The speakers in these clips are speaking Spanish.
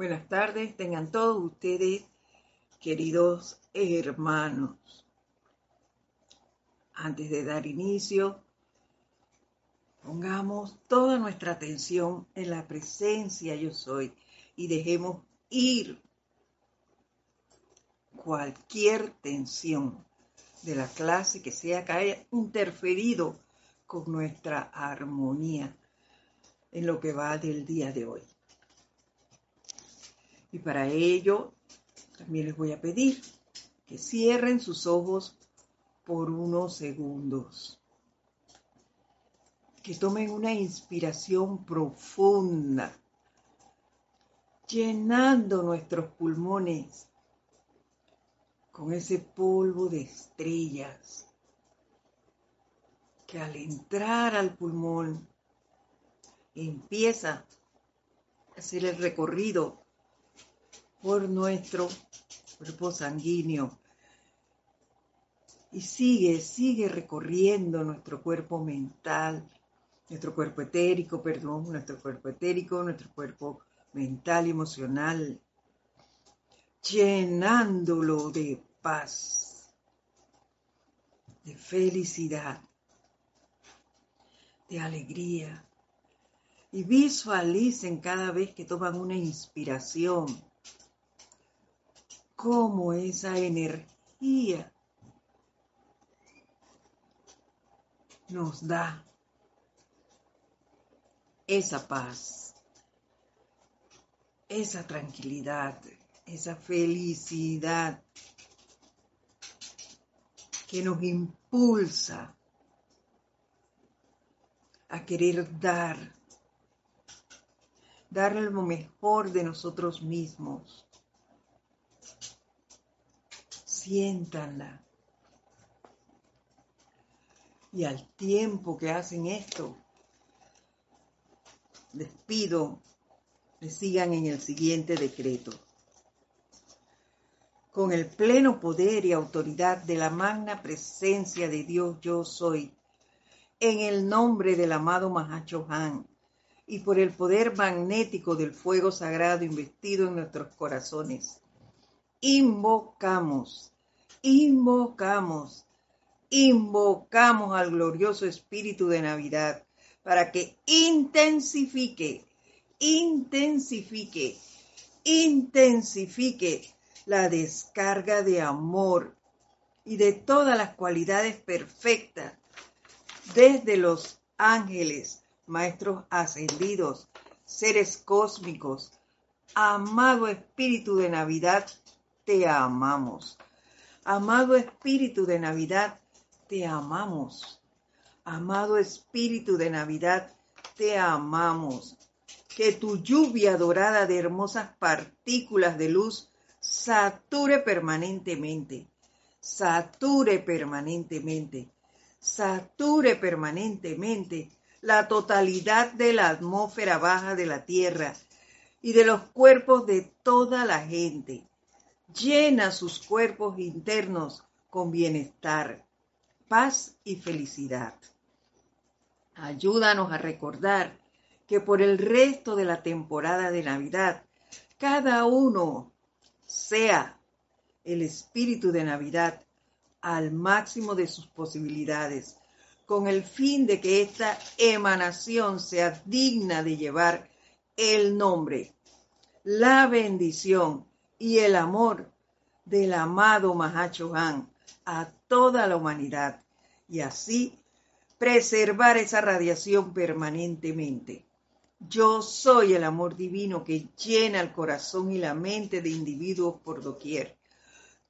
Buenas tardes, tengan todos ustedes, queridos hermanos. Antes de dar inicio, pongamos toda nuestra atención en la presencia yo soy y dejemos ir cualquier tensión de la clase que sea que haya interferido con nuestra armonía en lo que va del día de hoy. Y para ello también les voy a pedir que cierren sus ojos por unos segundos. Que tomen una inspiración profunda, llenando nuestros pulmones con ese polvo de estrellas que al entrar al pulmón empieza a hacer el recorrido por nuestro cuerpo sanguíneo y sigue, sigue recorriendo nuestro cuerpo mental, nuestro cuerpo etérico, perdón, nuestro cuerpo etérico, nuestro cuerpo mental y emocional, llenándolo de paz, de felicidad, de alegría. Y visualicen cada vez que toman una inspiración cómo esa energía nos da esa paz, esa tranquilidad, esa felicidad que nos impulsa a querer dar, dar lo mejor de nosotros mismos siéntanla. Y al tiempo que hacen esto, les pido que sigan en el siguiente decreto. Con el pleno poder y autoridad de la magna presencia de Dios yo soy, en el nombre del amado Mahacho Han y por el poder magnético del fuego sagrado investido en nuestros corazones, invocamos invocamos, invocamos al glorioso Espíritu de Navidad para que intensifique, intensifique, intensifique la descarga de amor y de todas las cualidades perfectas desde los ángeles, maestros ascendidos, seres cósmicos. Amado Espíritu de Navidad, te amamos. Amado Espíritu de Navidad, te amamos. Amado Espíritu de Navidad, te amamos. Que tu lluvia dorada de hermosas partículas de luz sature permanentemente, sature permanentemente, sature permanentemente la totalidad de la atmósfera baja de la Tierra y de los cuerpos de toda la gente llena sus cuerpos internos con bienestar, paz y felicidad. Ayúdanos a recordar que por el resto de la temporada de Navidad, cada uno sea el espíritu de Navidad al máximo de sus posibilidades, con el fin de que esta emanación sea digna de llevar el nombre, la bendición y el amor del amado Mahacho Han a toda la humanidad y así preservar esa radiación permanentemente. Yo soy el amor divino que llena el corazón y la mente de individuos por doquier.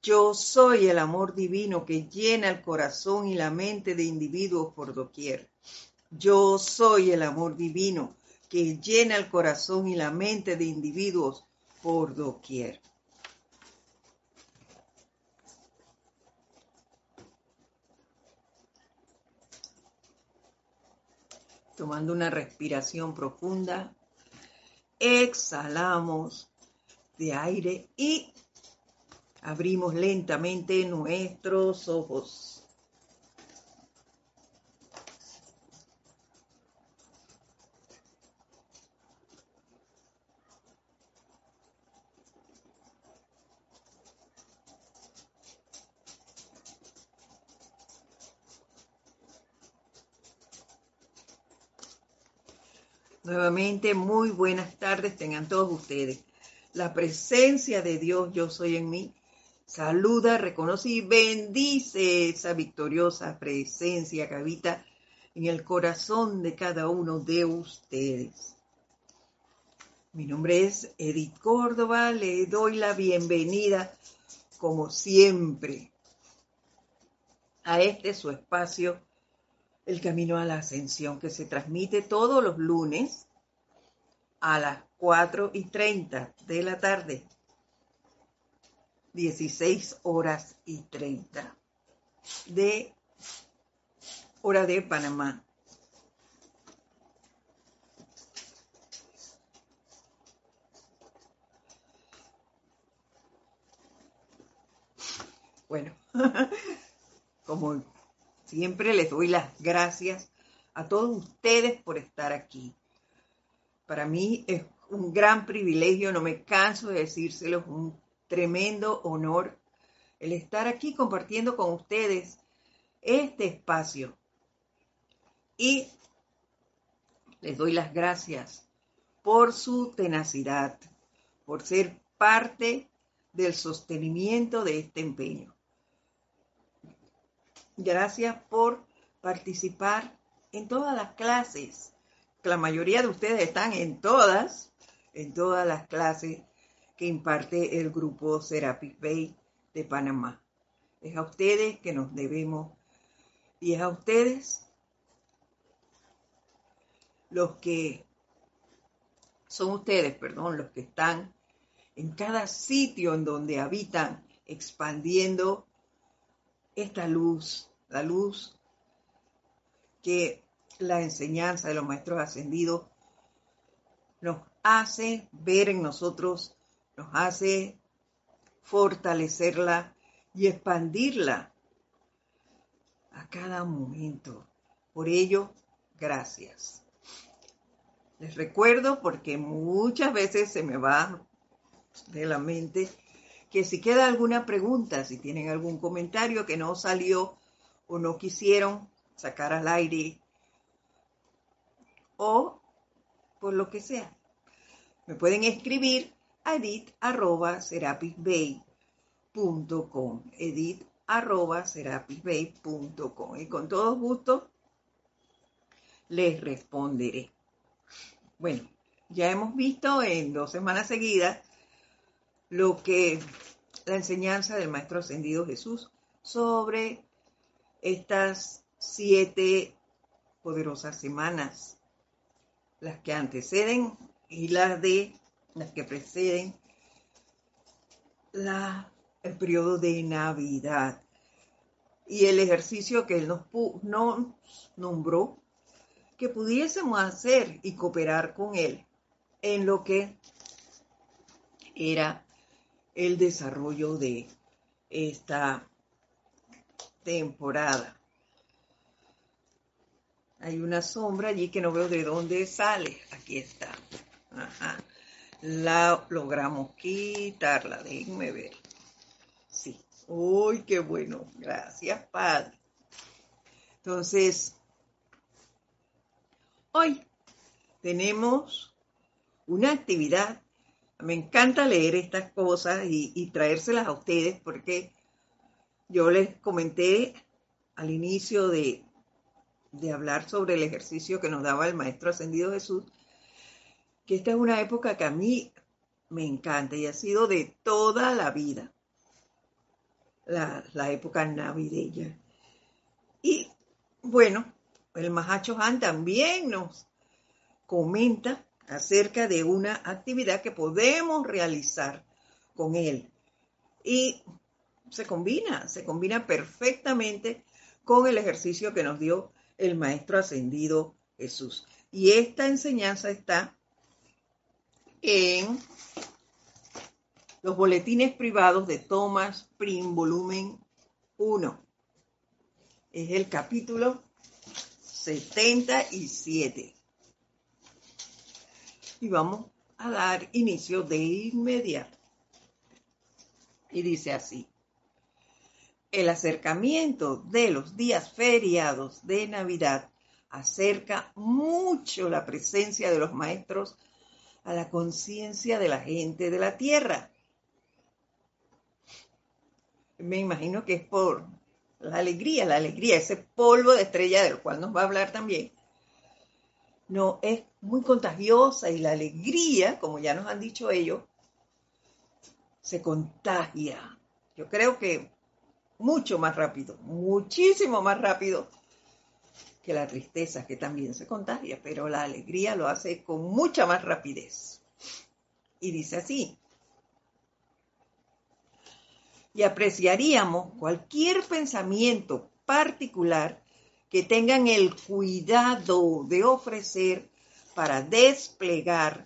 Yo soy el amor divino que llena el corazón y la mente de individuos por doquier. Yo soy el amor divino que llena el corazón y la mente de individuos por doquier. Tomando una respiración profunda, exhalamos de aire y abrimos lentamente nuestros ojos. Nuevamente, muy buenas tardes tengan todos ustedes. La presencia de Dios, yo soy en mí, saluda, reconoce y bendice esa victoriosa presencia que habita en el corazón de cada uno de ustedes. Mi nombre es Edith Córdoba, le doy la bienvenida, como siempre, a este su espacio el Camino a la Ascensión, que se transmite todos los lunes a las 4 y 30 de la tarde, 16 horas y 30 de hora de Panamá. Bueno, como Siempre les doy las gracias a todos ustedes por estar aquí. Para mí es un gran privilegio, no me canso de decírselos, un tremendo honor el estar aquí compartiendo con ustedes este espacio. Y les doy las gracias por su tenacidad, por ser parte del sostenimiento de este empeño. Gracias por participar en todas las clases. La mayoría de ustedes están en todas, en todas las clases que imparte el grupo Serapis Bay de Panamá. Es a ustedes que nos debemos y es a ustedes los que son ustedes, perdón, los que están en cada sitio en donde habitan, expandiendo esta luz la luz que la enseñanza de los maestros ascendidos nos hace ver en nosotros, nos hace fortalecerla y expandirla a cada momento. Por ello, gracias. Les recuerdo, porque muchas veces se me va de la mente, que si queda alguna pregunta, si tienen algún comentario que no salió o no quisieron sacar al aire o por lo que sea. Me pueden escribir a edit.serapisbay.com edit.serapisbay.com y con todo gusto les responderé. Bueno, ya hemos visto en dos semanas seguidas lo que la enseñanza del Maestro Ascendido Jesús sobre estas siete poderosas semanas, las que anteceden y las de las que preceden la, el periodo de Navidad. Y el ejercicio que él nos, nos nombró que pudiésemos hacer y cooperar con él en lo que era el desarrollo de esta temporada. Hay una sombra allí que no veo de dónde sale. Aquí está. La logramos quitarla. Déjenme ver. Sí. Uy, qué bueno. Gracias, Padre. Entonces, hoy tenemos una actividad. Me encanta leer estas cosas y, y traérselas a ustedes porque yo les comenté al inicio de, hablar sobre el ejercicio que nos daba el Maestro Ascendido Jesús, que esta es una época que a mí me encanta y ha sido de toda la vida, la, la época navideña. Y bueno, el Mahacho Han también nos comenta acerca de una actividad que podemos realizar con él. Y se combina, se combina perfectamente con el ejercicio que nos dio el Maestro Ascendido Jesús. Y esta enseñanza está en los boletines privados de Thomas Prim, volumen 1. Es el capítulo 77. Y vamos a dar inicio de inmediato. Y dice así el acercamiento de los días feriados de Navidad acerca mucho la presencia de los maestros a la conciencia de la gente de la tierra. Me imagino que es por la alegría, la alegría, ese polvo de estrella del cual nos va a hablar también. No, es muy contagiosa y la alegría, como ya nos han dicho ellos, se contagia. Yo creo que mucho más rápido, muchísimo más rápido que la tristeza, que también se contagia, pero la alegría lo hace con mucha más rapidez. Y dice así, y apreciaríamos cualquier pensamiento particular que tengan el cuidado de ofrecer para desplegar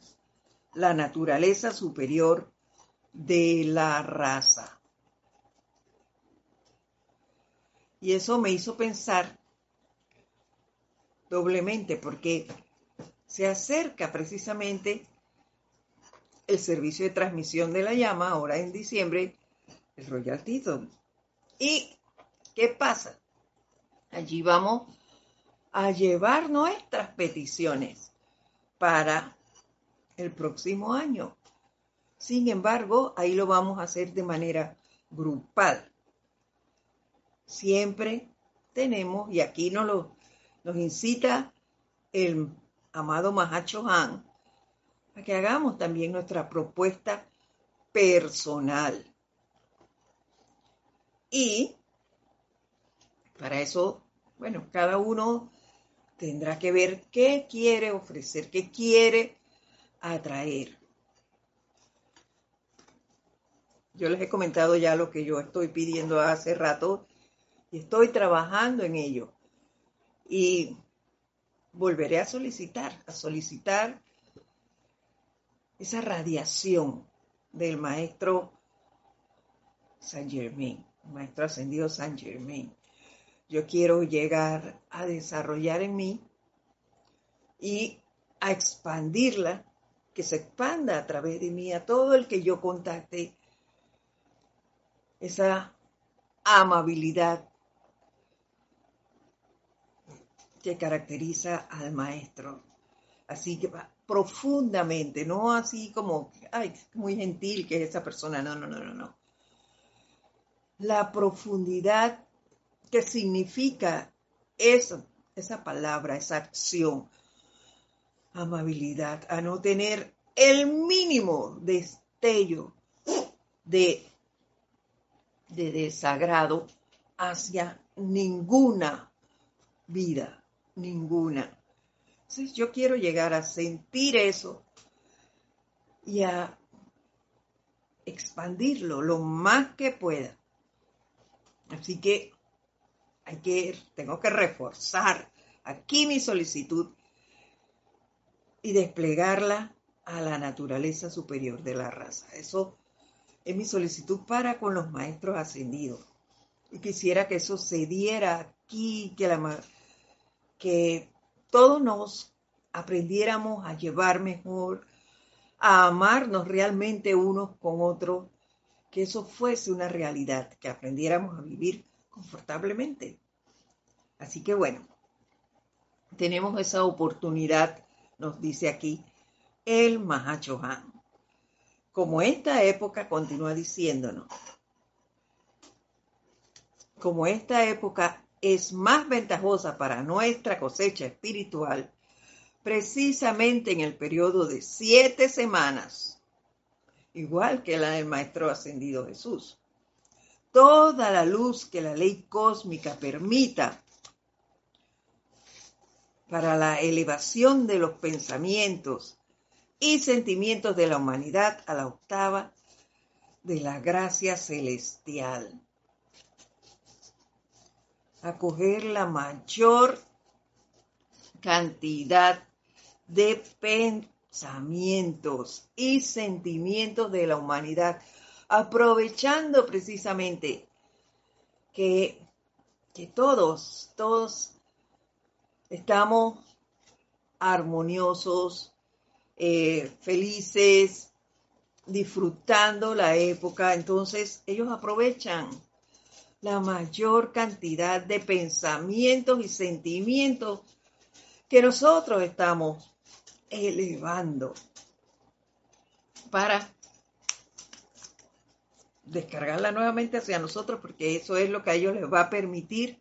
la naturaleza superior de la raza. Y eso me hizo pensar doblemente porque se acerca precisamente el servicio de transmisión de la llama ahora en diciembre, el Royal Teton. ¿Y qué pasa? Allí vamos a llevar nuestras peticiones para el próximo año. Sin embargo, ahí lo vamos a hacer de manera grupal. Siempre tenemos, y aquí nos, lo, nos incita el amado Mahacho Han, a que hagamos también nuestra propuesta personal. Y para eso, bueno, cada uno tendrá que ver qué quiere ofrecer, qué quiere atraer. Yo les he comentado ya lo que yo estoy pidiendo hace rato y estoy trabajando en ello. Y volveré a solicitar, a solicitar esa radiación del maestro Saint Germain, maestro ascendido Saint Germain. Yo quiero llegar a desarrollar en mí y a expandirla, que se expanda a través de mí a todo el que yo contacte esa amabilidad que caracteriza al maestro. Así que profundamente, no así como, ay, muy gentil que es esa persona, no, no, no, no, no. La profundidad que significa eso, esa palabra, esa acción, amabilidad, a no tener el mínimo destello de de desagrado hacia ninguna vida, ninguna. Entonces yo quiero llegar a sentir eso y a expandirlo lo más que pueda. Así que hay que, tengo que reforzar aquí mi solicitud y desplegarla a la naturaleza superior de la raza. Eso es mi solicitud para con los maestros ascendidos. Y quisiera que eso se diera aquí, que, la, que todos nos aprendiéramos a llevar mejor, a amarnos realmente unos con otros, que eso fuese una realidad, que aprendiéramos a vivir confortablemente. Así que bueno, tenemos esa oportunidad, nos dice aquí el Mahacho Han como esta época continúa diciéndonos, como esta época es más ventajosa para nuestra cosecha espiritual, precisamente en el periodo de siete semanas, igual que la del Maestro Ascendido Jesús. Toda la luz que la ley cósmica permita para la elevación de los pensamientos y sentimientos de la humanidad a la octava de la gracia celestial. Acoger la mayor cantidad de pensamientos y sentimientos de la humanidad, aprovechando precisamente que, que todos, todos estamos armoniosos, eh, felices, disfrutando la época. Entonces ellos aprovechan la mayor cantidad de pensamientos y sentimientos que nosotros estamos elevando para descargarla nuevamente hacia nosotros, porque eso es lo que a ellos les va a permitir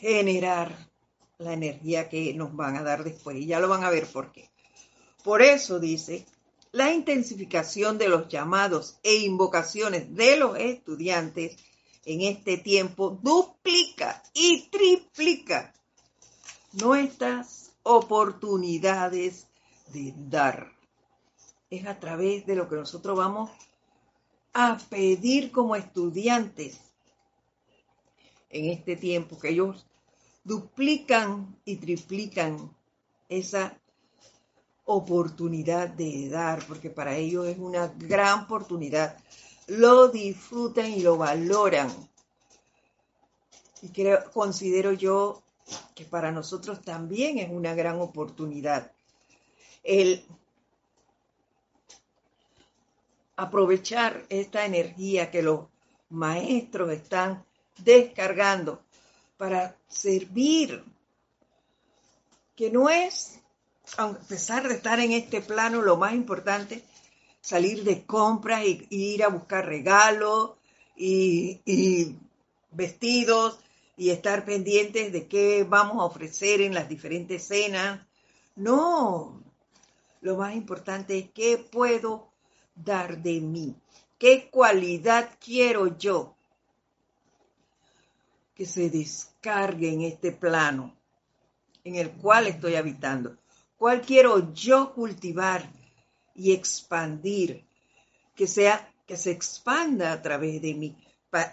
generar la energía que nos van a dar después. Y ya lo van a ver por qué. Por eso dice, la intensificación de los llamados e invocaciones de los estudiantes en este tiempo duplica y triplica nuestras oportunidades de dar. Es a través de lo que nosotros vamos a pedir como estudiantes en este tiempo, que ellos duplican y triplican esa oportunidad de dar, porque para ellos es una gran oportunidad. Lo disfrutan y lo valoran. Y creo, considero yo que para nosotros también es una gran oportunidad el aprovechar esta energía que los maestros están descargando para servir, que no es, a pesar de estar en este plano, lo más importante, salir de compras y, ir a buscar regalos y, y vestidos y estar pendientes de qué vamos a ofrecer en las diferentes cenas. No, lo más importante es qué puedo dar de mí, qué cualidad quiero yo que se descargue en este plano en el cual estoy habitando. ¿Cuál quiero yo cultivar y expandir? Que sea, que se expanda a través de mí.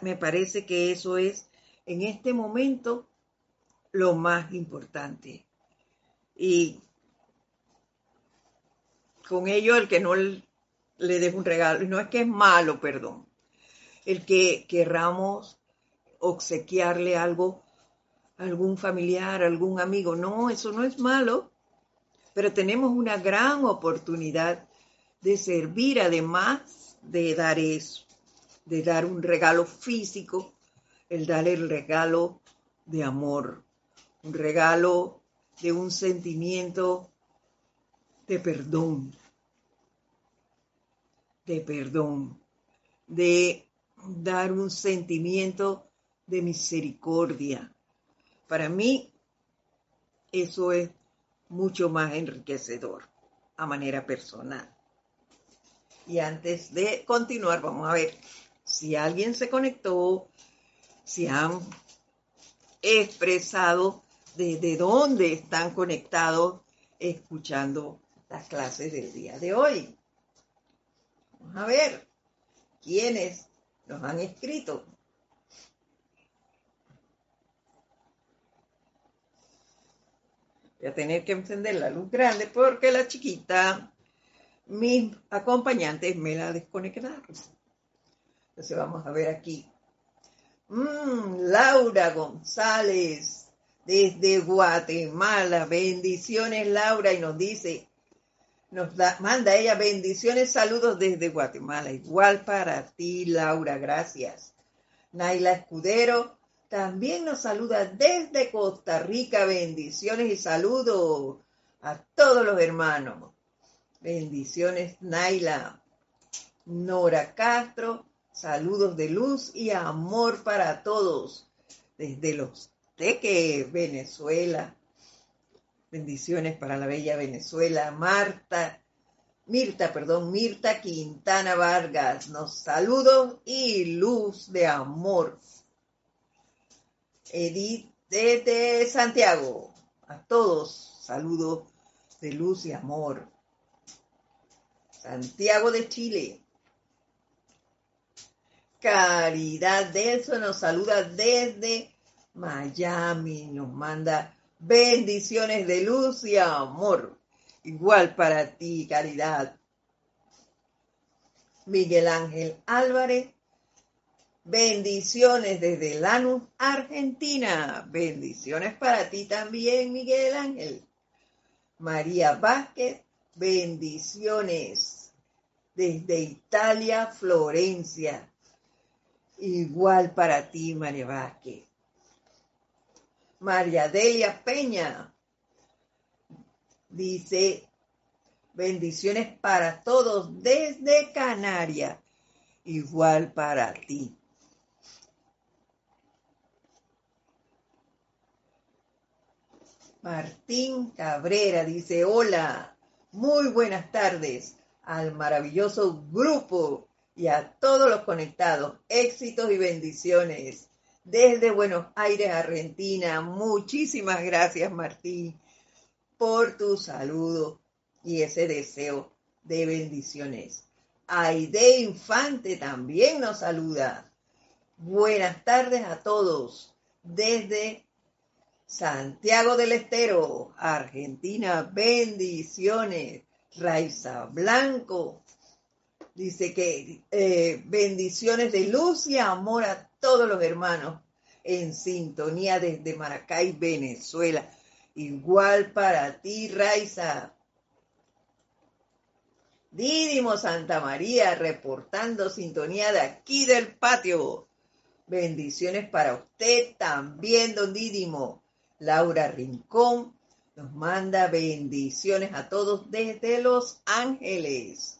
me parece que eso es en este momento lo más importante. Y con ello el que no le deje un regalo, no es que es malo, perdón, el que querramos obsequiarle algo a algún familiar, algún amigo. No, eso no es malo, pero tenemos una gran oportunidad de servir además de dar eso, de dar un regalo físico, el dar el regalo de amor, un regalo de un sentimiento de perdón, de perdón, de dar un sentimiento de misericordia. Para mí, eso es mucho más enriquecedor a manera personal. Y antes de continuar, vamos a ver si alguien se conectó, si han expresado desde dónde están conectados escuchando las clases del día de hoy. Vamos a ver quiénes nos han escrito. Voy a tener que encender la luz grande porque la chiquita, mis acompañantes me la desconectaron. Entonces vamos a ver aquí. Mm, Laura González, desde Guatemala. Bendiciones, Laura, y nos dice, nos manda ella bendiciones, saludos desde Guatemala. Igual para ti, Laura, gracias. Naila Escudero, también nos saluda desde Costa Rica. Bendiciones y saludos a todos los hermanos. Bendiciones, Naila. Nora Castro, saludos de luz y amor para todos. Desde los Teques, Venezuela. Bendiciones para la bella Venezuela. Marta, Mirta, perdón, Mirta Quintana Vargas. Nos saludos y luz de amor Edith desde Santiago. A todos, saludos de luz y amor. Santiago de Chile. Caridad Delso nos saluda desde Miami. Nos manda bendiciones de luz y amor. Igual para ti, Caridad. Miguel Ángel Álvarez Bendiciones desde Lanús, Argentina. Bendiciones para ti también, Miguel Ángel. María Vázquez, bendiciones desde Italia, Florencia. Igual para ti, María Vázquez. María Delia Peña dice, bendiciones para todos desde Canarias, igual para ti. Martín Cabrera dice, hola, muy buenas tardes al maravilloso grupo y a todos los conectados. Éxitos y bendiciones desde Buenos Aires, Argentina. Muchísimas gracias, Martín, por tu saludo y ese deseo de bendiciones. Aide Infante también nos saluda. Buenas tardes a todos desde Santiago del Estero, Argentina, bendiciones. Raiza Blanco dice que eh, bendiciones de luz y amor a todos los hermanos en sintonía desde Maracay, Venezuela. Igual para ti, Raiza. Didimo Santa María reportando sintonía de aquí del patio. Bendiciones para usted también, don Didimo. Laura Rincón nos manda bendiciones a todos desde Los Ángeles.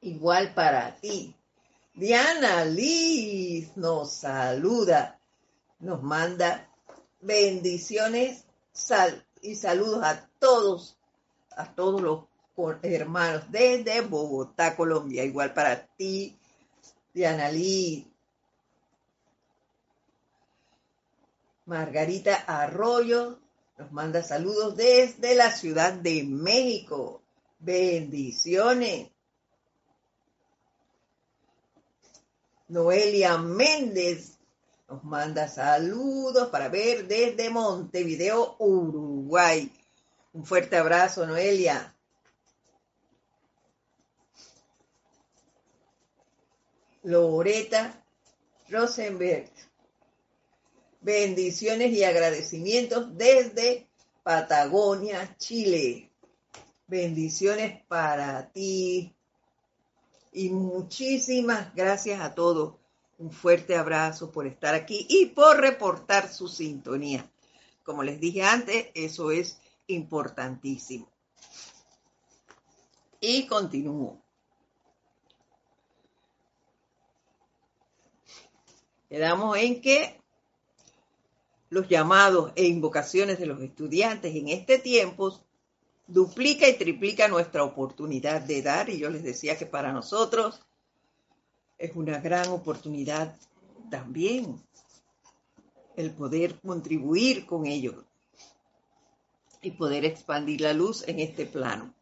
Igual para ti. Diana Liz nos saluda, nos manda bendiciones y saludos a todos, a todos los hermanos desde Bogotá, Colombia. Igual para ti, Diana Liz. Margarita Arroyo nos manda saludos desde la Ciudad de México. Bendiciones. Noelia Méndez nos manda saludos para ver desde Montevideo, Uruguay. Un fuerte abrazo, Noelia. Loreta Rosenberg Bendiciones y agradecimientos desde Patagonia, Chile. Bendiciones para ti. Y muchísimas gracias a todos. Un fuerte abrazo por estar aquí y por reportar su sintonía. Como les dije antes, eso es importantísimo. Y continúo. Quedamos en que los llamados e invocaciones de los estudiantes en este tiempo duplica y triplica nuestra oportunidad de dar y yo les decía que para nosotros es una gran oportunidad también el poder contribuir con ellos y poder expandir la luz en este plano.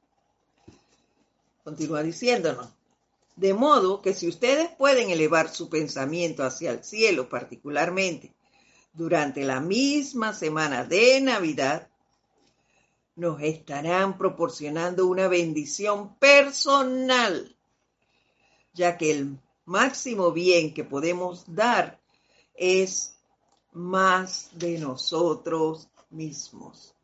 Continúa diciéndonos, de modo que si ustedes pueden elevar su pensamiento hacia el cielo particularmente, durante la misma semana de Navidad, nos estarán proporcionando una bendición personal, ya que el máximo bien que podemos dar es más de nosotros mismos.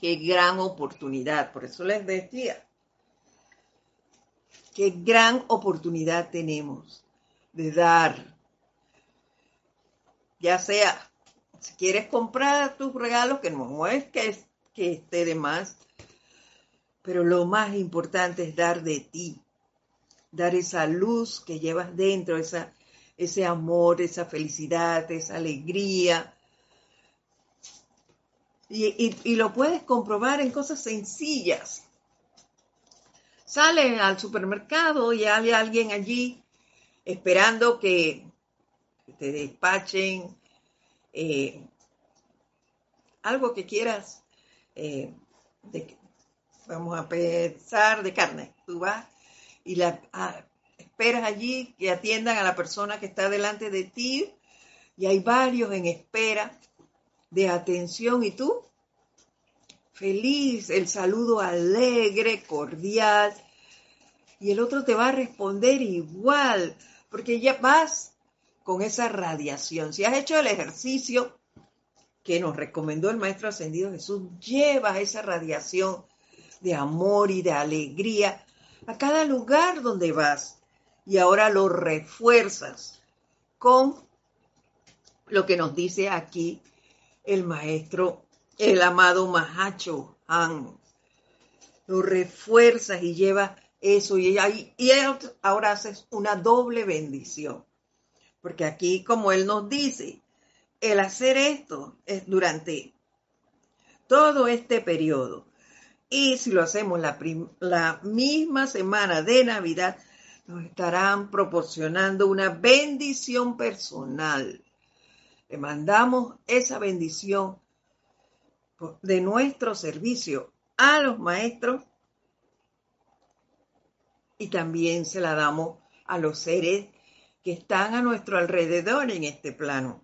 Qué gran oportunidad, por eso les decía, qué gran oportunidad tenemos de dar ya sea si quieres comprar tus regalos, que no es que, esté de más, pero lo más importante es dar de ti, dar esa luz que llevas dentro, esa, ese amor, esa felicidad, esa alegría. Y, lo puedes comprobar en cosas sencillas. Sales al supermercado y hay alguien allí esperando que te despachen eh, algo que quieras, eh, vamos a pensar de carne. Tú vas y la esperas allí que atiendan a la persona que está delante de ti y hay varios en espera de atención y tú feliz, el saludo alegre, cordial, y el otro te va a responder igual, porque ya vas con esa radiación. Si has hecho el ejercicio que nos recomendó el Maestro Ascendido Jesús, llevas esa radiación de amor y de alegría a cada lugar donde vas y ahora lo refuerzas con lo que nos dice aquí el maestro, el amado Mahacho Han. Lo refuerzas y llevas eso y, y ahora haces una doble bendición. Porque aquí, como él nos dice, el hacer esto es durante todo este periodo. Y si lo hacemos la, la misma semana de Navidad, nos estarán proporcionando una bendición personal. Le mandamos esa bendición de nuestro servicio a los maestros y también se la damos a los seres que están a nuestro alrededor en este plano.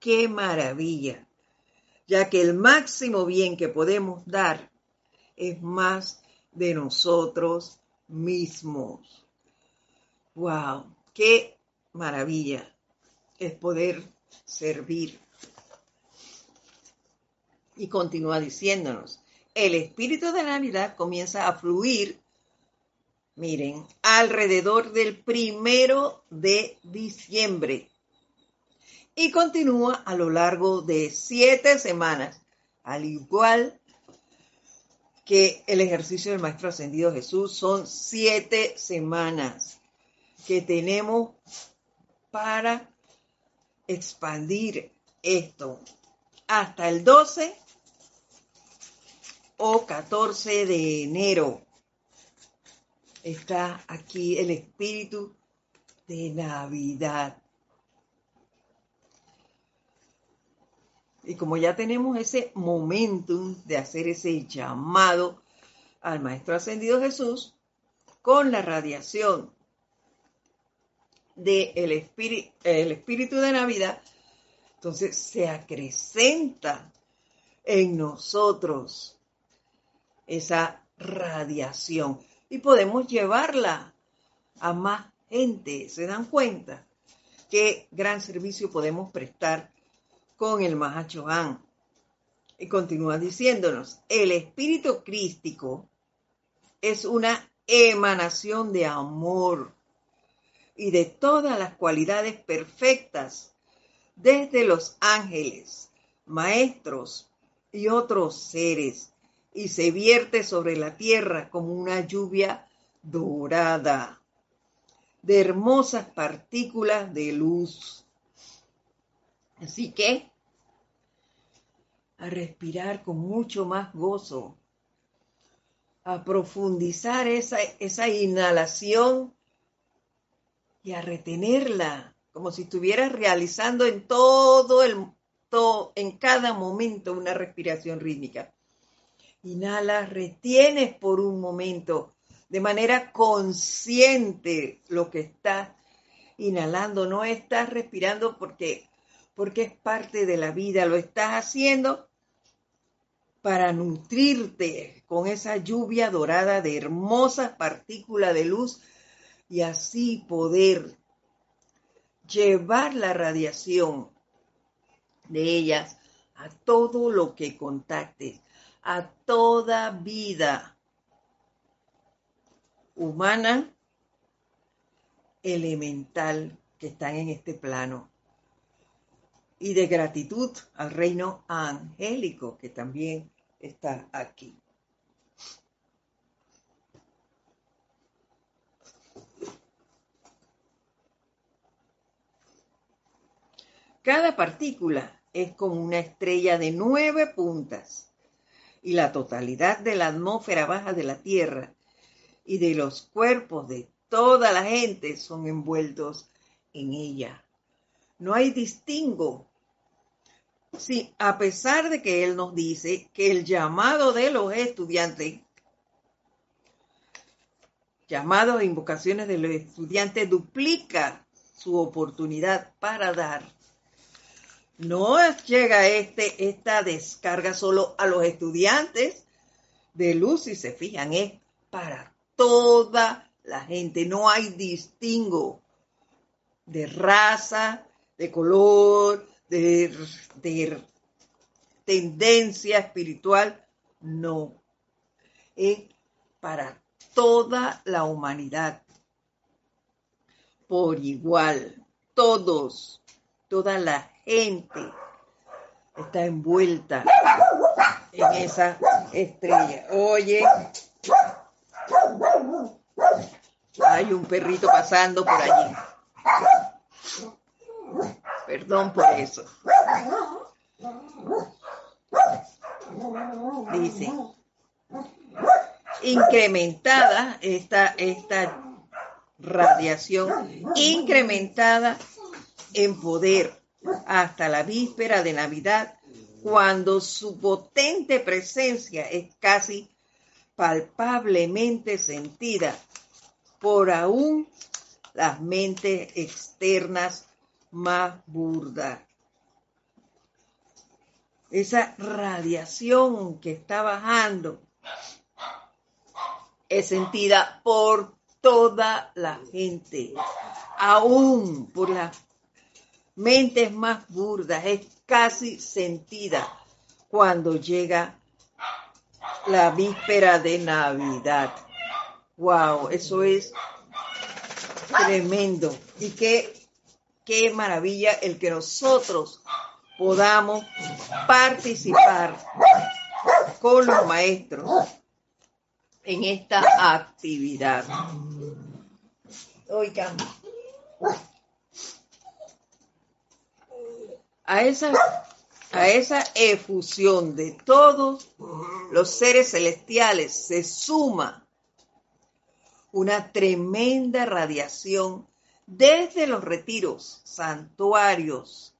¡Qué maravilla! Ya que el máximo bien que podemos dar es más de nosotros mismos. ¡Wow! ¡Qué maravilla es poder servir! Y continúa diciéndonos, el espíritu de Navidad comienza a fluir, miren, alrededor del primero de diciembre. Y continúa a lo largo de siete semanas, al igual que el ejercicio del Maestro Ascendido Jesús. Son siete semanas que tenemos para expandir esto. Hasta el 12 o 14 de enero. Está aquí el espíritu de Navidad. Y como ya tenemos ese momentum de hacer ese llamado al Maestro Ascendido Jesús, con la radiación del espíritu, el espíritu de Navidad, entonces se acrecenta en nosotros esa radiación y podemos llevarla a más gente. ¿Se dan cuenta? Qué gran servicio podemos prestar con el Mahachohan. Y continúa diciéndonos, el espíritu crístico es una emanación de amor y de todas las cualidades perfectas, desde los ángeles, maestros y otros seres, y se vierte sobre la tierra como una lluvia dorada de hermosas partículas de luz. Así que a respirar con mucho más gozo, a profundizar esa, esa inhalación y a retenerla, como si estuvieras realizando en todo el, todo, en cada momento una respiración rítmica. Inhala, retienes por un momento de manera consciente lo que estás inhalando, no estás respirando porque porque es parte de la vida, lo estás haciendo para nutrirte con esa lluvia dorada de hermosas partículas de luz y así poder llevar la radiación de ellas a todo lo que contactes, a toda vida humana, elemental que están en este plano y de gratitud al reino angélico que también está aquí. Cada partícula es como una estrella de nueve puntas y la totalidad de la atmósfera baja de la Tierra y de los cuerpos de toda la gente son envueltos en ella. No hay distingo Sí, a pesar de que él nos dice que el llamado de los estudiantes, llamado e invocaciones de los estudiantes duplica su oportunidad para dar. No llega este, esta descarga solo a los estudiantes de luz, si se fijan, es para toda la gente. No hay distingo de raza, de color, de, tendencia espiritual, no. Es para toda la humanidad. Por igual, todos, toda la gente está envuelta en esa estrella. Oye, hay un perrito pasando por allí. Perdón por eso. Dice, incrementada esta, esta radiación, incrementada en poder hasta la víspera de Navidad, cuando su potente presencia es casi palpablemente sentida por aún las mentes externas más burdas. Esa radiación que está bajando es sentida por toda la gente, aún por las mentes más burdas, es casi sentida cuando llega la víspera de Navidad. Wow, eso es tremendo. Y qué, qué maravilla el que nosotros podamos participar con los maestros en esta actividad. Oigan, a esa, a esa efusión de todos los seres celestiales se suma una tremenda radiación desde los retiros, santuarios,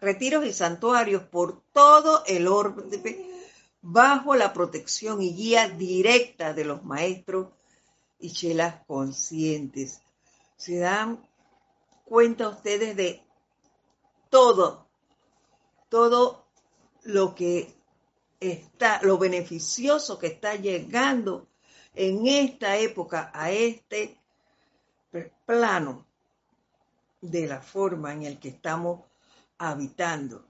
retiros y santuarios por todo el orbe bajo la protección y guía directa de los maestros y chelas conscientes. ¿Se dan cuenta ustedes de todo, todo lo que está, lo beneficioso que está llegando en esta época a este plano de la forma en el que estamos habitando.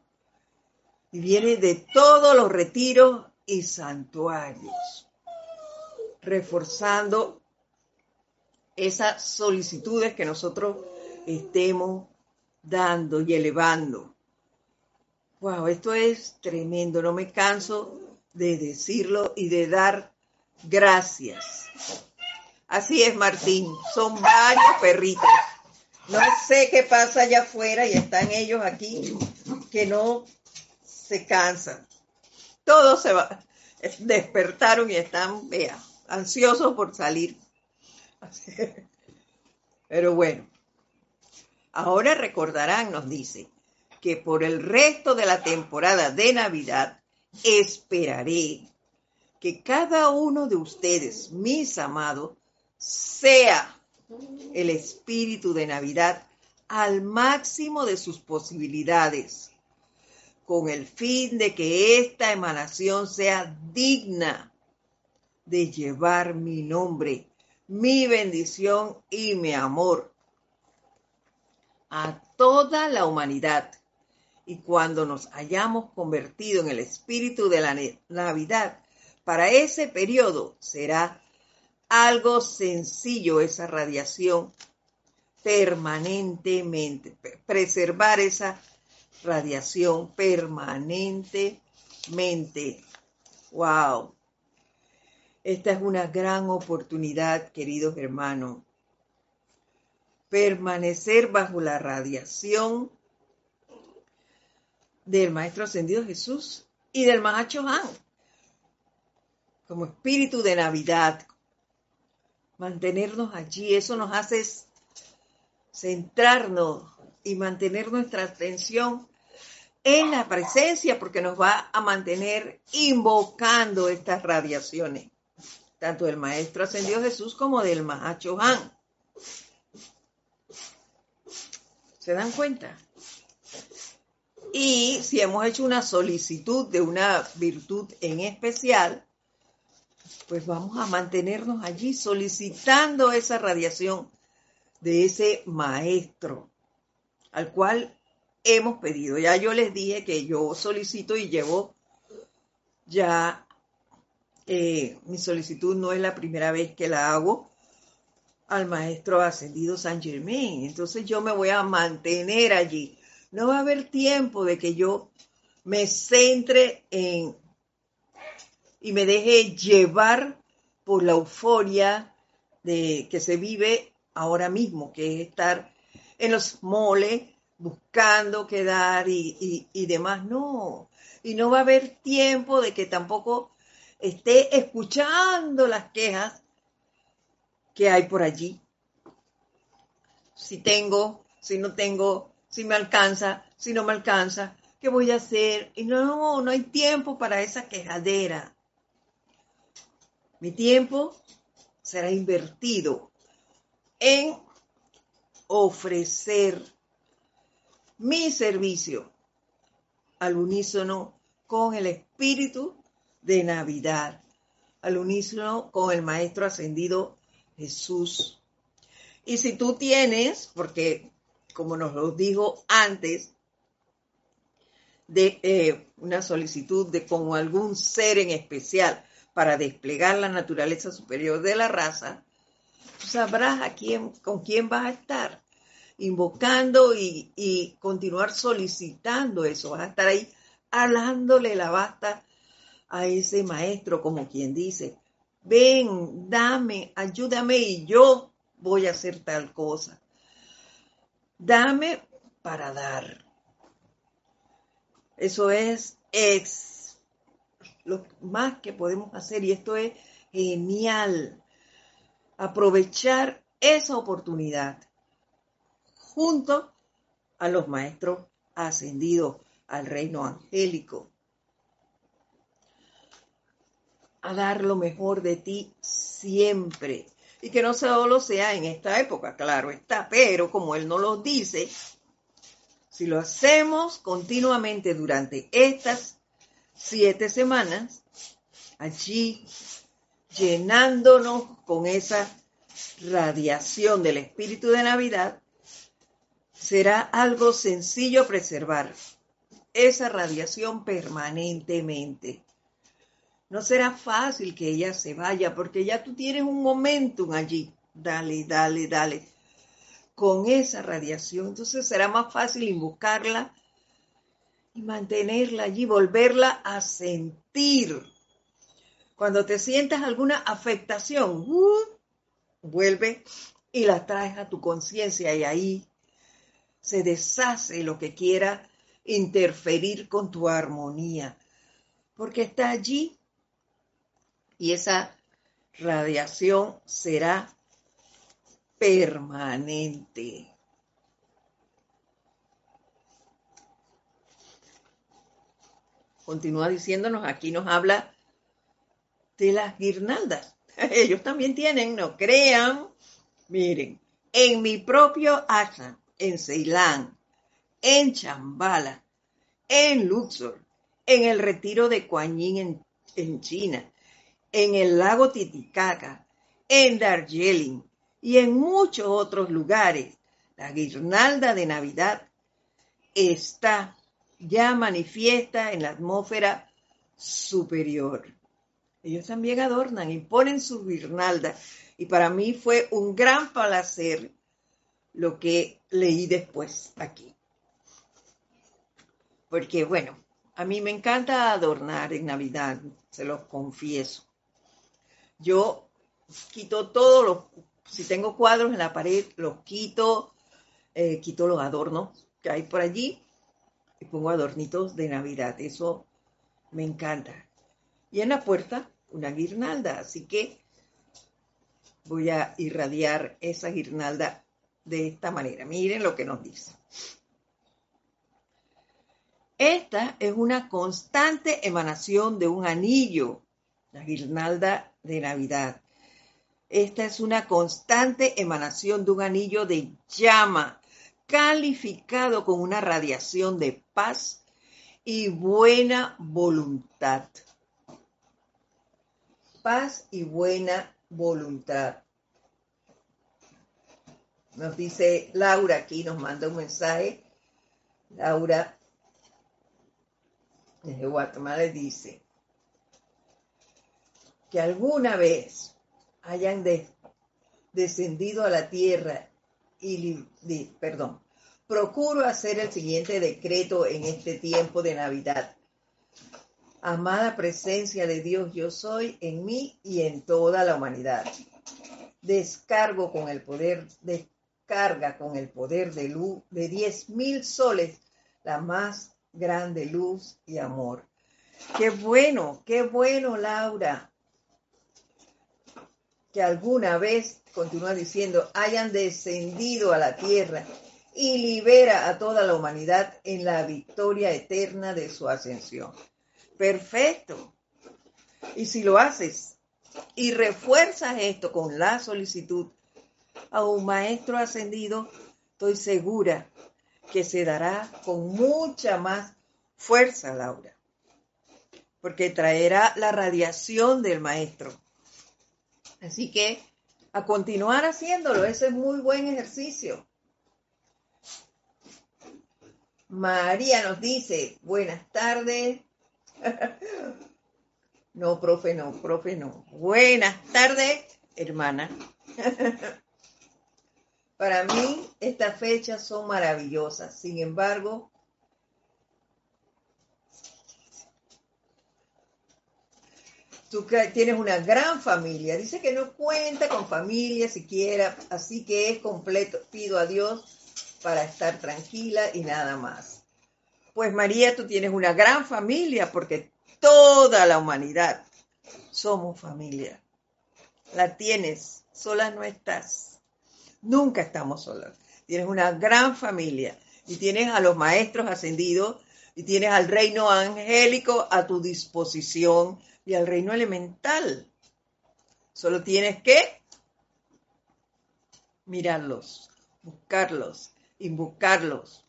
Y viene de todos los retiros y santuarios, reforzando esas solicitudes que nosotros estemos dando y elevando. Wow, esto es tremendo, no me canso de decirlo y de dar gracias. Así es, Martín, son varios perritos. No sé qué pasa allá afuera y están ellos aquí que no se cansan. Todos se va, despertaron y están, vea, ansiosos por salir. Pero bueno, Ahora recordarán, nos dice, que por el resto de la temporada de Navidad esperaré que cada uno de ustedes, mis amados, sea el espíritu de Navidad al máximo de sus posibilidades, con el fin de que esta emanación sea digna de llevar mi nombre, mi bendición y mi amor a toda la humanidad. Y cuando nos hayamos convertido en el espíritu de la Navidad, para ese periodo será algo sencillo esa radiación permanentemente, preservar esa radiación permanentemente. ¡Wow! Esta es una gran oportunidad, queridos hermanos, permanecer bajo la radiación del Maestro Ascendido Jesús y del Mahacho Han, como espíritu de Navidad. Mantenernos allí, eso nos hace centrarnos y mantener nuestra atención en la presencia, porque nos va a mantener invocando estas radiaciones, tanto del Maestro Ascendido Jesús como del Mahacho Han. ¿Se dan cuenta? Y si hemos hecho una solicitud de una virtud en especial, pues vamos a mantenernos allí solicitando esa radiación de ese maestro al cual hemos pedido. Ya yo les dije que yo solicito y llevo ya, eh, mi solicitud no es la primera vez que la hago, al maestro ascendido San Germain. Entonces yo me voy a mantener allí. No va a haber tiempo de que yo me centre en y me deje llevar por la euforia de que se vive ahora mismo, que es estar en los moles buscando quedar y, y demás. No, y no va a haber tiempo de que tampoco esté escuchando las quejas que hay por allí. Si tengo, si no tengo, si me alcanza, si no me alcanza, ¿qué voy a hacer? Y no, no hay tiempo para esa quejadera. Mi tiempo será invertido en ofrecer mi servicio al unísono con el espíritu de Navidad, al unísono con el Maestro Ascendido Jesús. Y si tú tienes, porque como nos lo dijo antes, de eh, una solicitud de con algún ser en especial para desplegar la naturaleza superior de la raza, sabrás a quién, con quién vas a estar invocando y, y continuar solicitando eso. Vas a estar ahí hablándole la basta a ese maestro, como quien dice, ven, dame, ayúdame y yo voy a hacer tal cosa. Dame para dar. Eso es, lo más que podemos hacer y esto es genial. Aprovechar esa oportunidad junto a los maestros ascendidos al reino angélico. A dar lo mejor de ti siempre. Y que no solo sea en esta época, claro está, pero como él no lo dice, si lo hacemos continuamente durante estas siete semanas, allí llenándonos con esa radiación del espíritu de Navidad, será algo sencillo preservar esa radiación permanentemente. No será fácil que ella se vaya porque ya tú tienes un momentum allí. Dale, dale, dale. Con esa radiación. Entonces será más fácil invocarla y mantenerla allí, volverla a sentir. Cuando te sientas alguna afectación, uh, vuelve y la traes a tu conciencia y ahí se deshace lo que quiera interferir con tu armonía, porque está allí y esa radiación será permanente. Continúa diciéndonos, aquí nos habla de las guirnaldas. Ellos también tienen, no crean. Miren, en mi propio ashram, en Ceilán, en Chambala, en Luxor, en el retiro de Kuan en, en China, en el lago Titicaca, en Darjeeling y en muchos otros lugares. La guirnalda de Navidad está ya manifiesta en la atmósfera superior. Ellos también adornan y ponen su guirnalda. Y para mí fue un gran placer lo que leí después aquí porque bueno, a mí me encanta adornar en Navidad, se los confieso. Yo quito todos los, si tengo cuadros en la pared, los quito, eh, quito los adornos que hay por allí y pongo adornitos de Navidad. Eso me encanta. Y en la puerta, una guirnalda. Así que voy a irradiar esa guirnalda de esta manera. Miren lo que nos dice. Esta es una constante emanación de un anillo, la guirnalda de Navidad. Esta es una constante emanación de un anillo de llama, calificado con una radiación de paz y buena voluntad. Paz y buena voluntad. Nos dice Laura aquí, nos manda un mensaje. Laura desde Guatemala dice que alguna vez hayan descendido a la tierra y, perdón, procuro hacer el siguiente decreto en este tiempo de Navidad. Amada presencia de Dios yo soy en mí y en toda la humanidad. Descargo con el poder, descarga con el poder de luz de diez mil soles la más grande luz y amor. Qué bueno, qué bueno, Laura, que alguna vez, continúa diciendo, hayan descendido a la tierra y libera a toda la humanidad en la victoria eterna de su ascensión. Perfecto. Y si lo haces y refuerzas esto con la solicitud a un maestro ascendido, estoy segura que se dará con mucha más fuerza, Laura, porque traerá la radiación del maestro. Así que a continuar haciéndolo, ese es muy buen ejercicio. María nos dice, buenas tardes. No, profe, no, profe, no. Buenas tardes, hermana. Para mí, estas fechas son maravillosas. Sin embargo, tú tienes una gran familia. Dice que no cuenta con familia siquiera, así que es completo. Pido a Dios para estar tranquila y nada más. Pues María, tú tienes una gran familia porque toda la humanidad somos familia. La tienes, sola no estás. Nunca estamos solas. Tienes una gran familia y tienes a los maestros ascendidos y tienes al reino angélico a tu disposición y al reino elemental. Solo tienes que mirarlos, buscarlos, invocarlos,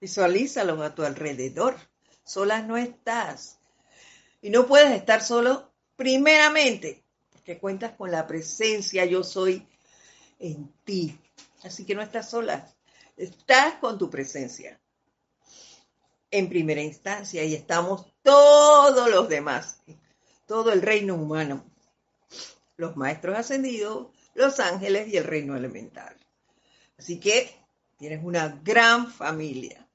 Visualízalos a tu alrededor. Sola no estás. Y no puedes estar solo primeramente porque cuentas con la presencia yo soy en ti. Así que no estás sola. Estás con tu presencia en primera instancia y estamos todos los demás, todo el reino humano, los maestros ascendidos, los ángeles y el reino elemental. Así que tienes una gran familia.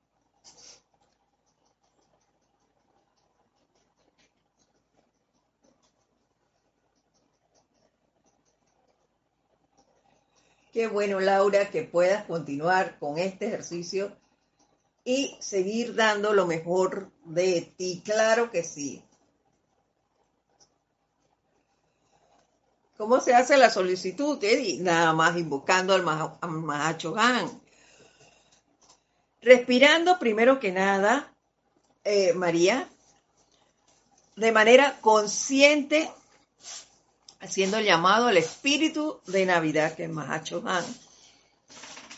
Qué bueno, Laura, que puedas continuar con este ejercicio y seguir dando lo mejor de ti. Claro que sí. ¿Cómo se hace la solicitud, Eddie? Nada más invocando al Mahacho Respirando primero que nada, eh, María, de manera consciente haciendo el llamado al espíritu de Navidad, que es Mahacho Han,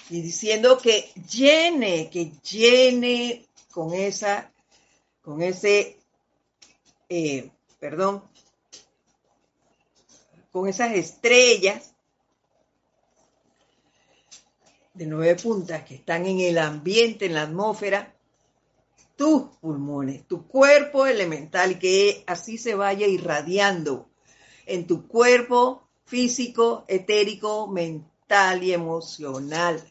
y diciendo que llene, que llene con esa, con ese, eh, perdón, con esas estrellas de nueve puntas que están en el ambiente, en la atmósfera, tus pulmones, tu cuerpo elemental, que así se vaya irradiando en tu cuerpo físico, etérico, mental y emocional,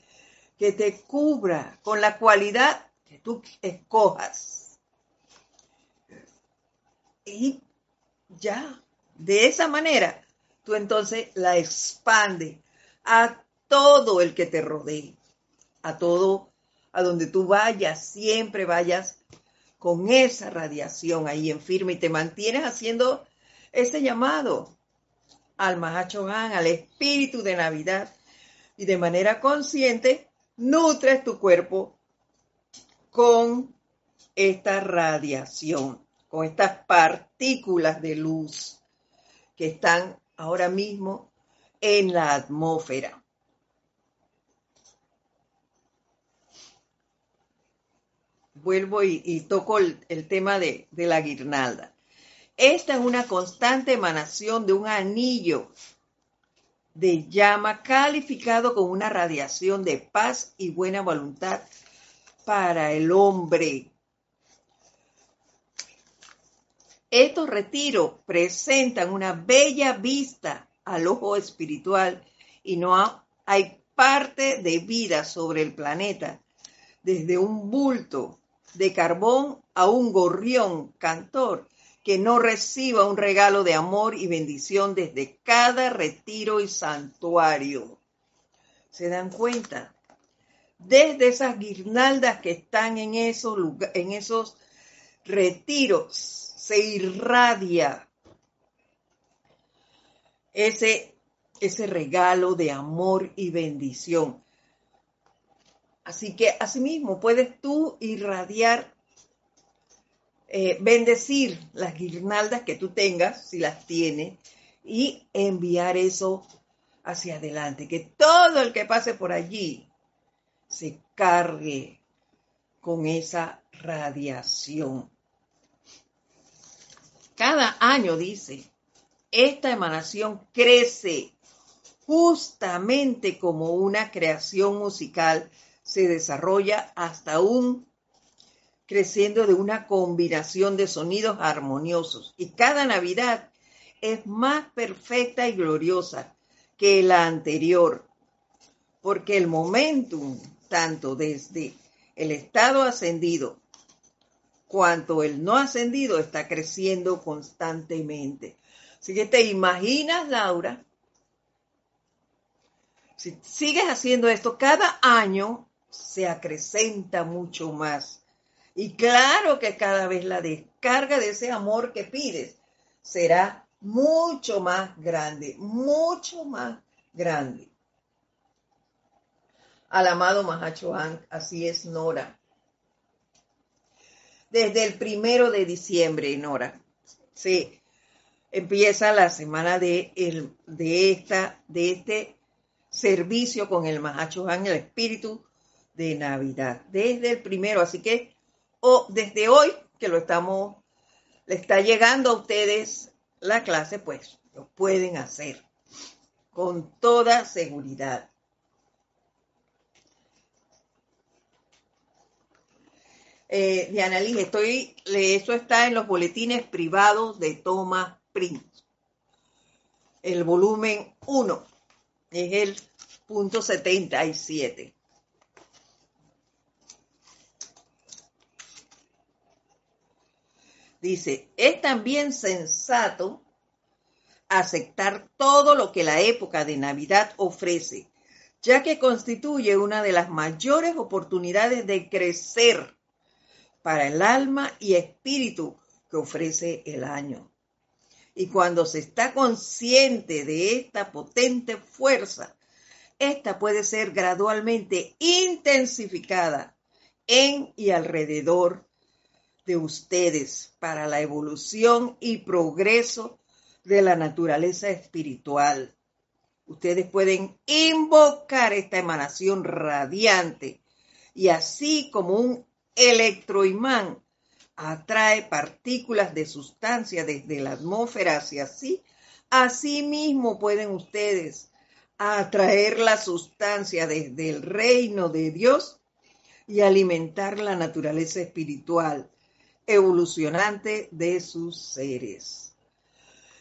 que te cubra con la cualidad que tú escojas. Y ya, de esa manera, tú entonces la expande a todo el que te rodee, a todo, a donde tú vayas, siempre vayas con esa radiación ahí en firme y te mantienes haciendo ese llamado al Mahachogán, al espíritu de Navidad, y de manera consciente nutres tu cuerpo con esta radiación, con estas partículas de luz que están ahora mismo en la atmósfera. Vuelvo y, toco el, tema de la guirnalda. Esta es una constante emanación de un anillo de llama calificado con una radiación de paz y buena voluntad para el hombre. Estos retiros presentan una bella vista al ojo espiritual y no hay parte de vida sobre el planeta, desde un bulto de carbón a un gorrión cantor que no reciba un regalo de amor y bendición desde cada retiro y santuario. ¿Se dan cuenta? Desde esas guirnaldas que están en esos, en esos retiros se irradia ese, ese regalo de amor y bendición. Así que asimismo puedes tú irradiar eh, bendecir las guirnaldas que tú tengas, si las tienes, y enviar eso hacia adelante. Que todo el que pase por allí se cargue con esa radiación. Cada año, dice, esta emanación crece justamente como una creación musical se desarrolla hasta un creciendo de una combinación de sonidos armoniosos. Y cada Navidad es más perfecta y gloriosa que la anterior, porque el momentum, tanto desde el estado ascendido cuanto el no ascendido, está creciendo constantemente. Así que te imaginas, Laura, si sigues haciendo esto, cada año se acrecenta mucho más y claro que cada vez la descarga de ese amor que pides será mucho más grande, mucho más grande. Al amado Mahachohan, así es Nora. Desde el primero de diciembre, Nora, se empieza la semana de, el, de, esta, de este servicio con el Mahachohan, el espíritu de Navidad. Desde el primero, así que o desde hoy que lo estamos, le está llegando a ustedes la clase, pues lo pueden hacer con toda seguridad. Eh, Diana Liz, estoy, eso está en los boletines privados de Thomas Prince. El volumen 1 es el punto 77. Dice, es también sensato aceptar todo lo que la época de Navidad ofrece, ya que constituye una de las mayores oportunidades de crecer para el alma y espíritu que ofrece el año. Y cuando se está consciente de esta potente fuerza, esta puede ser gradualmente intensificada en y alrededor de ustedes para la evolución y progreso de la naturaleza espiritual. Ustedes pueden invocar esta emanación radiante y así como un electroimán atrae partículas de sustancia desde la atmósfera hacia así, así mismo pueden ustedes atraer la sustancia desde el reino de Dios y alimentar la naturaleza espiritual evolucionante de sus seres.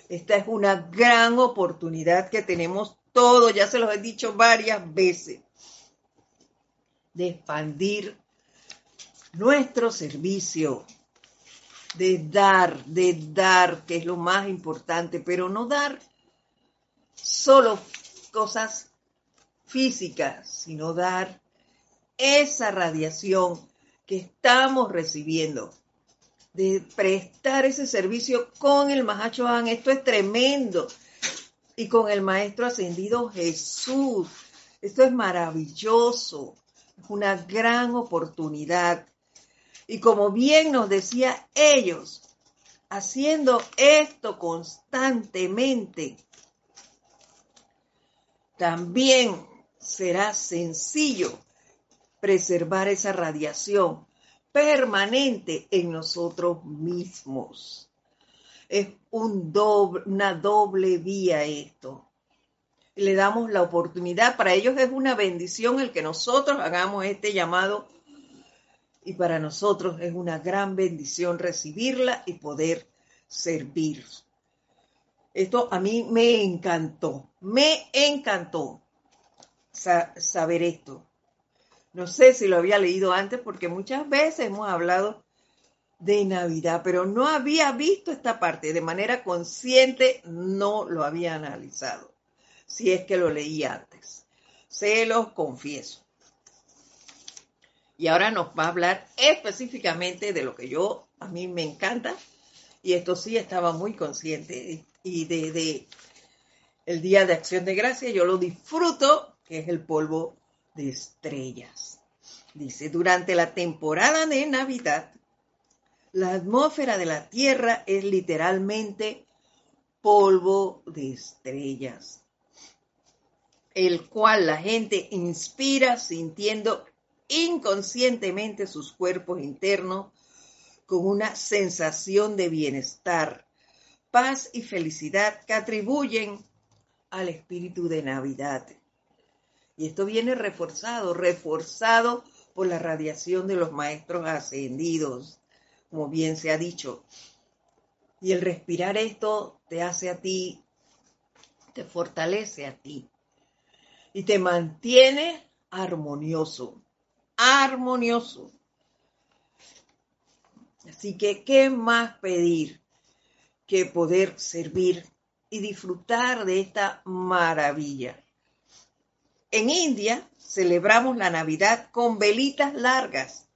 Esta es una gran oportunidad que tenemos todos, ya se los he dicho varias veces, de expandir nuestro servicio, de dar, de dar, que es lo más importante, pero no dar solo cosas físicas, sino dar esa radiación que estamos recibiendo de prestar ese servicio con el Mahachohan. Esto es tremendo. Y con el Maestro Ascendido Jesús. Esto es maravilloso. Es una gran oportunidad. Y como bien nos decía ellos, haciendo esto constantemente, también será sencillo preservar esa radiación permanente en nosotros mismos. Es una doble vía esto. Le damos la oportunidad, para ellos es una bendición el que nosotros hagamos este llamado y para nosotros es una gran bendición recibirla y poder servir. Esto a mí me encantó, me encantó. saber esto. No sé si lo había leído antes porque muchas veces hemos hablado de Navidad, pero no había visto esta parte de manera consciente, no lo había analizado, si es que lo leí antes. Se los confieso. Y ahora nos va a hablar específicamente de lo que yo, a mí me encanta, y esto sí estaba muy consciente, y de, el Día de Acción de Gracia yo lo disfruto, que es el polvo de estrellas. Dice, durante la temporada de Navidad, la atmósfera de la Tierra es literalmente polvo de estrellas, el cual la gente inspira sintiendo inconscientemente sus cuerpos internos con una sensación de bienestar, paz y felicidad que atribuyen al espíritu de Navidad. Y esto viene reforzado, reforzado por la radiación de los maestros ascendidos, como bien se ha dicho. Y el respirar esto te hace a ti, te fortalece a ti y te mantiene armonioso, armonioso. Así que, ¿qué más pedir que poder servir y disfrutar de esta maravilla? En India celebramos la Navidad con velitas largas,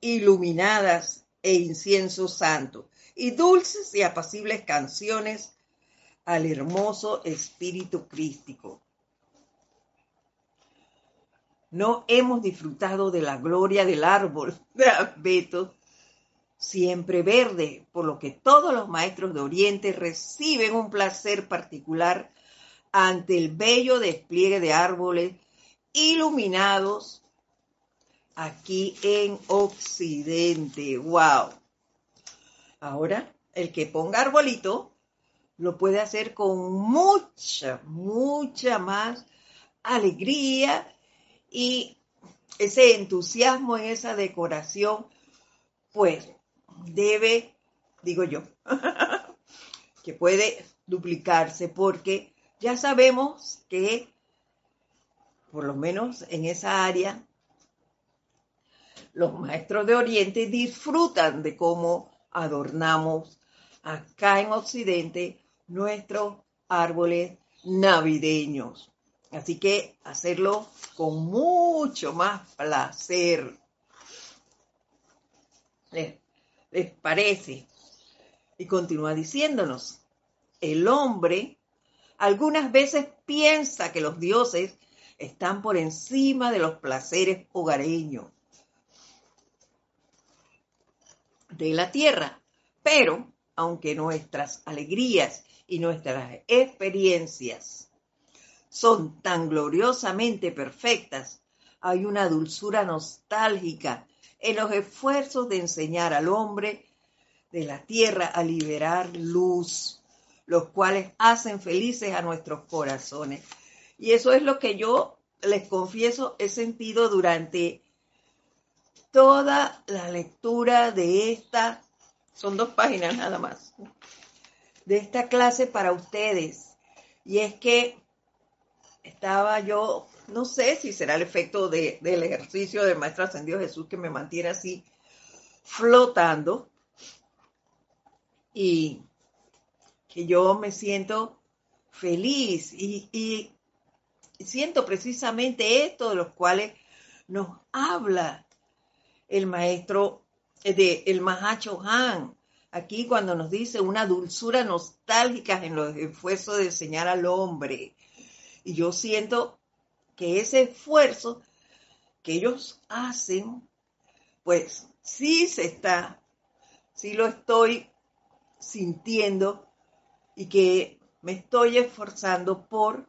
iluminadas e incienso santo, y dulces y apacibles canciones al hermoso espíritu crístico. No hemos disfrutado de la gloria del árbol de abeto, siempre verde, por lo que todos los maestros de Oriente reciben un placer particular ante el bello despliegue de árboles iluminados aquí en Occidente. ¡Wow! Ahora, el que ponga arbolito lo puede hacer con mucha, mucha más alegría y ese entusiasmo en esa decoración, pues debe, digo yo, que puede duplicarse porque ya sabemos que, por lo menos en esa área, los maestros de Oriente disfrutan de cómo adornamos acá en Occidente nuestros árboles navideños. Así que hacerlo con mucho más placer. ¿Les, les parece? Y continúa diciéndonos, el hombre algunas veces piensa que los dioses están por encima de los placeres hogareños de la tierra. Pero, aunque nuestras alegrías y nuestras experiencias son tan gloriosamente perfectas, hay una dulzura nostálgica en los esfuerzos de enseñar al hombre de la tierra a liberar luz los cuales hacen felices a nuestros corazones. Y eso es lo que yo les confieso he sentido durante toda la lectura de esta, son dos páginas nada más, de esta clase para ustedes. Y es que estaba yo, no sé si será el efecto del ejercicio del Maestro Ascendido Jesús que me mantiene así flotando. Y que yo me siento feliz y, siento precisamente esto de los cuales nos habla el maestro de el Mahacho Han aquí cuando nos dice una dulzura nostálgica en los esfuerzos de enseñar al hombre. Y yo siento que ese esfuerzo que ellos hacen, pues sí se está, sí lo estoy sintiendo y que me estoy esforzando por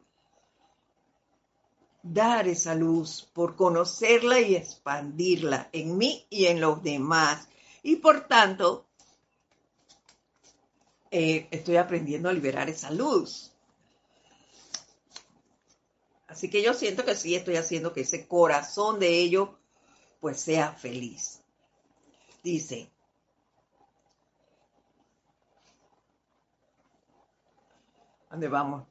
dar esa luz, por conocerla y expandirla en mí y en los demás. Y por tanto, eh, estoy aprendiendo a liberar esa luz. Así que yo siento que sí estoy haciendo que ese corazón de ellos pues sea feliz. Dice, ¿Dónde vamos?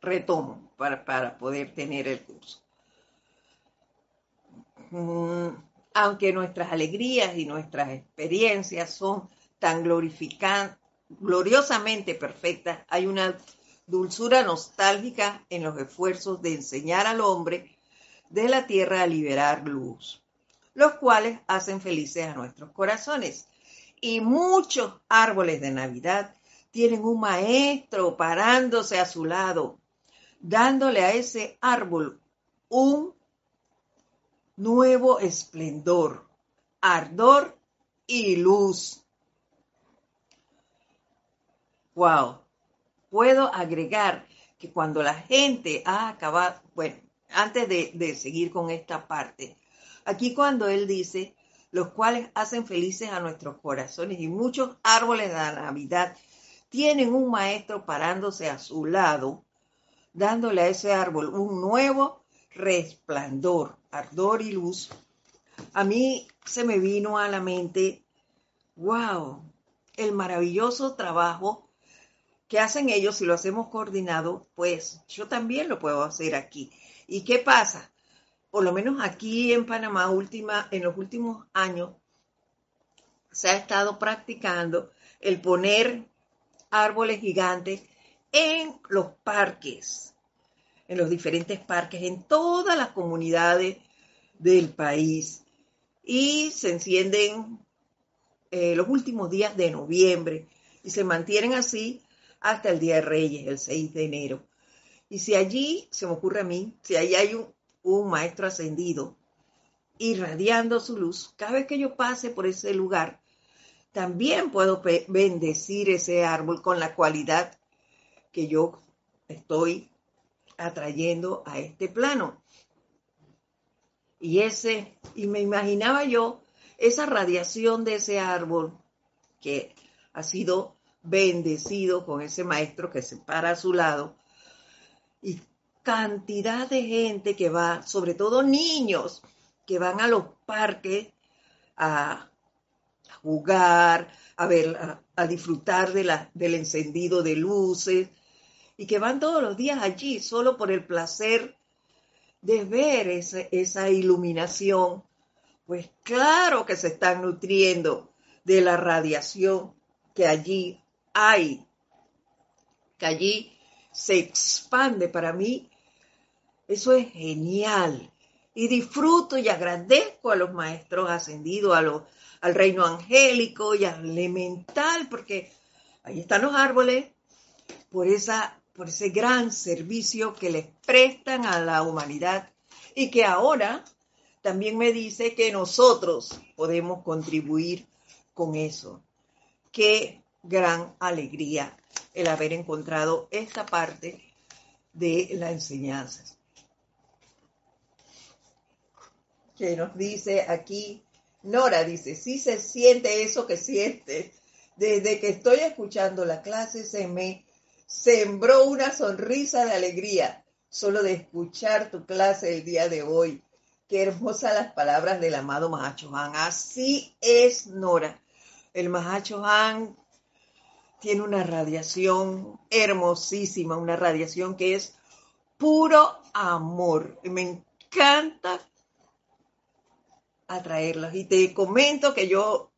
retomo para, para poder tener el curso. Mm, aunque nuestras alegrías y nuestras experiencias son tan gloriosamente perfectas, hay una dulzura nostálgica en los esfuerzos de enseñar al hombre de la tierra a liberar luz, los cuales hacen felices a nuestros corazones. Y muchos árboles de Navidad tienen un maestro parándose a su lado, dándole a ese árbol un nuevo esplendor, ardor y luz. Wow. Puedo agregar que cuando la gente ha acabado, bueno, antes de, de seguir con esta parte, aquí cuando él dice, los cuales hacen felices a nuestros corazones y muchos árboles de la Navidad tienen un maestro parándose a su lado, dándole a ese árbol un nuevo resplandor, ardor y luz, a mí se me vino a la mente, wow, el maravilloso trabajo que hacen ellos si lo hacemos coordinado, pues yo también lo puedo hacer aquí. ¿Y qué pasa? Por lo menos aquí en Panamá, última, en los últimos años, se ha estado practicando el poner árboles gigantes en los parques, en los diferentes parques, en todas las comunidades del país. Y se encienden eh, los últimos días de noviembre y se mantienen así hasta el Día de Reyes, el 6 de enero. Y si allí, se me ocurre a mí, si allí hay un, un maestro ascendido irradiando su luz, cada vez que yo pase por ese lugar, también puedo bendecir ese árbol con la cualidad que yo estoy atrayendo a este plano. Y ese, y me imaginaba yo esa radiación de ese árbol que ha sido bendecido con ese maestro que se para a su lado y cantidad de gente que va, sobre todo niños, que van a los parques a jugar, a ver, a, disfrutar del encendido de luces y que van todos los días allí solo por el placer de ver esa iluminación. Pues claro que se están nutriendo de la radiación que allí hay, que allí se expande para mí. Eso es genial. Y disfruto y agradezco a los maestros ascendidos, a los al reino angélico y al elemental, porque ahí están los árboles, por, esa, por ese gran servicio que les prestan a la humanidad y que ahora también me dice que nosotros podemos contribuir con eso. Qué gran alegría el haber encontrado esta parte de la enseñanza. Que nos dice aquí Nora dice, sí se siente eso que siente. Desde que estoy escuchando la clase se me sembró una sonrisa de alegría solo de escuchar tu clase el día de hoy. Qué hermosas las palabras del amado Mahacho Han. Así es, Nora. El Mahacho Han tiene una radiación hermosísima, una radiación que es puro amor. Me encanta atraerlos. Y te comento que yo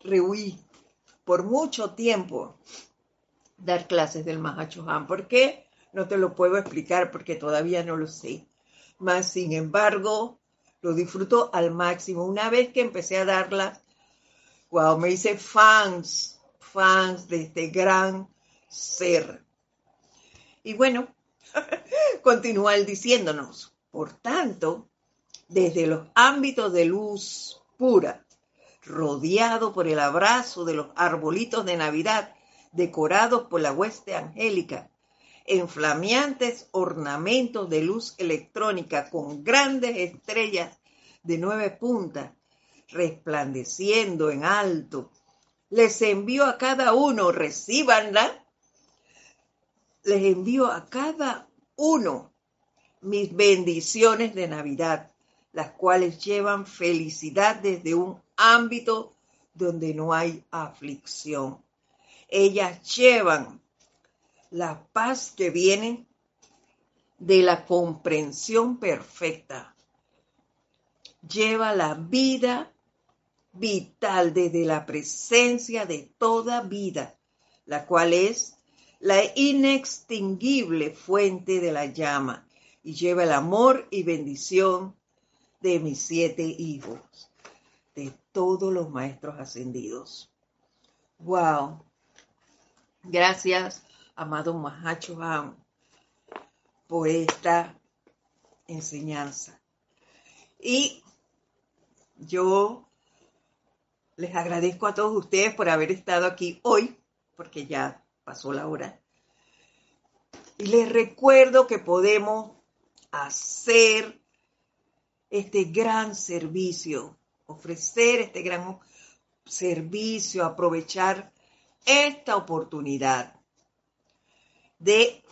rehuí por mucho tiempo dar clases del Mahachohan. ¿Por qué? No te lo puedo explicar porque todavía no lo sé. Más sin embargo, lo disfruto al máximo. Una vez que empecé a darlas, wow, me hice fans, fans de este gran ser. Y bueno, continúa diciéndonos, por tanto, desde los ámbitos de luz pura, rodeado por el abrazo de los arbolitos de Navidad decorados por la hueste angélica, en flameantes ornamentos de luz electrónica con grandes estrellas de nueve puntas, resplandeciendo en alto. Les envío a cada uno, recíbanla, les envío a cada uno mis bendiciones de Navidad las cuales llevan felicidad desde un ámbito donde no hay aflicción. Ellas llevan la paz que viene de la comprensión perfecta. Lleva la vida vital desde la presencia de toda vida, la cual es la inextinguible fuente de la llama y lleva el amor y bendición de mis siete hijos, de todos los maestros ascendidos. Wow. Gracias, amado Mahacho por esta enseñanza. Y yo les agradezco a todos ustedes por haber estado aquí hoy, porque ya pasó la hora. Y les recuerdo que podemos hacer este gran servicio, ofrecer este gran servicio, aprovechar esta oportunidad de,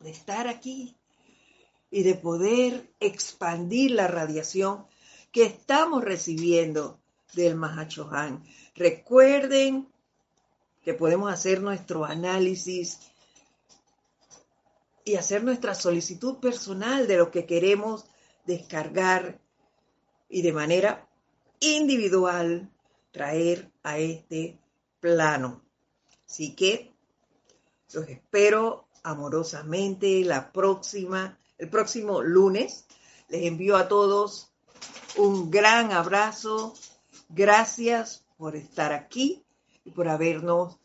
de estar aquí y de poder expandir la radiación que estamos recibiendo del Mahachohan. Recuerden que podemos hacer nuestro análisis y hacer nuestra solicitud personal de lo que queremos descargar y de manera individual traer a este plano. Así que los espero amorosamente la próxima, el próximo lunes. Les envío a todos un gran abrazo. Gracias por estar aquí y por habernos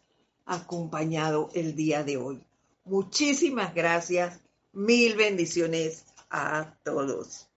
acompañado el día de hoy. Muchísimas gracias. Mil bendiciones a todos.